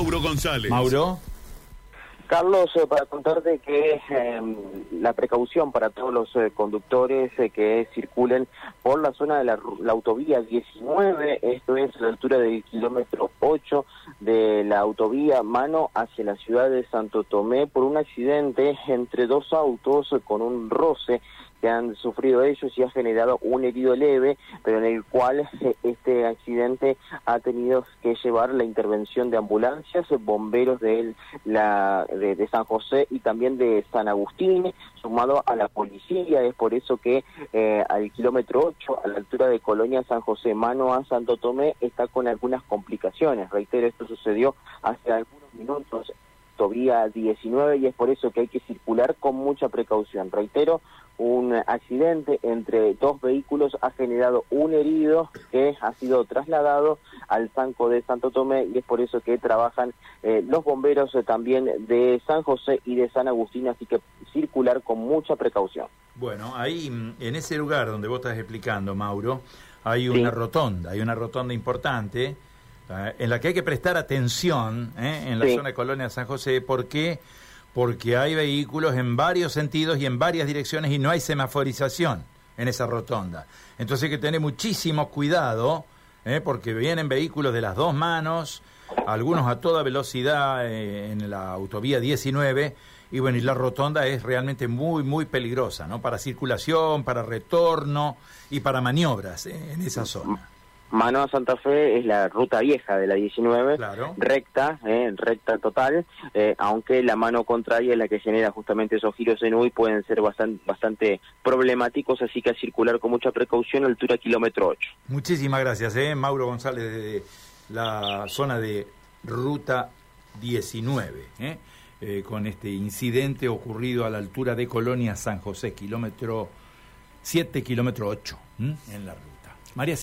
Mauro González. Mauro. Carlos, eh, para contarte que em, la precaución para todos los eh, conductores eh, que circulen por la zona de la, la, autovía 19, esto es a la altura del kilómetro 8 de la autovía mano hacia la ciudad de Santo Tomé por un accidente entre dos autos con un roce que han sufrido ellos y ha generado un herido leve, pero en el cual eh, este accidente ha tenido que llevar la intervención de ambulancias, bomberos de, la, de, San José y también de San Agustín, sumado a la policía. Es por eso que eh, al kilómetro 8, a la altura de Colonia San José, mano a Santo Tomé, está con algunas complicaciones. Reitero, esto sucedió hace algunos minutos vía 19 y es por eso que hay que circular con mucha precaución. Reitero, un accidente entre dos vehículos ha generado un herido que ha sido trasladado al Sanco de Santo Tomé y es por eso que trabajan eh, los bomberos eh, también de San José y de San Agustín, así que circular con mucha precaución. Bueno, ahí mm, en ese lugar donde vos estás explicando, Mauro, hay una rotonda, hay una rotonda importante en la que hay que prestar atención en la zona de Colonia San José porque porque hay vehículos en varios sentidos y en varias direcciones y no hay semaforización en esa rotonda. Entonces hay que tener muchísimo cuidado, ¿eh? porque vienen vehículos de las dos manos, algunos a toda velocidad eh, en la autovía 19, y bueno, y la rotonda es realmente muy, muy peligrosa, ¿no? Para circulación, para retorno y para maniobras ¿eh? en esa zona. Mano a Santa Fe es la ruta vieja de la 19, recta, eh, recta total, eh, aunque la mano contraria es la que genera justamente esos giros en U y pueden ser bastante, bastante problemáticos, así que a circular con mucha precaución, altura kilómetro 8. Muchísimas gracias, eh, Mauro González de la zona de ruta 19, eh, eh, con este incidente ocurrido a la altura de Colonia San José, kilómetro 7, kilómetro 8, en la ruta. María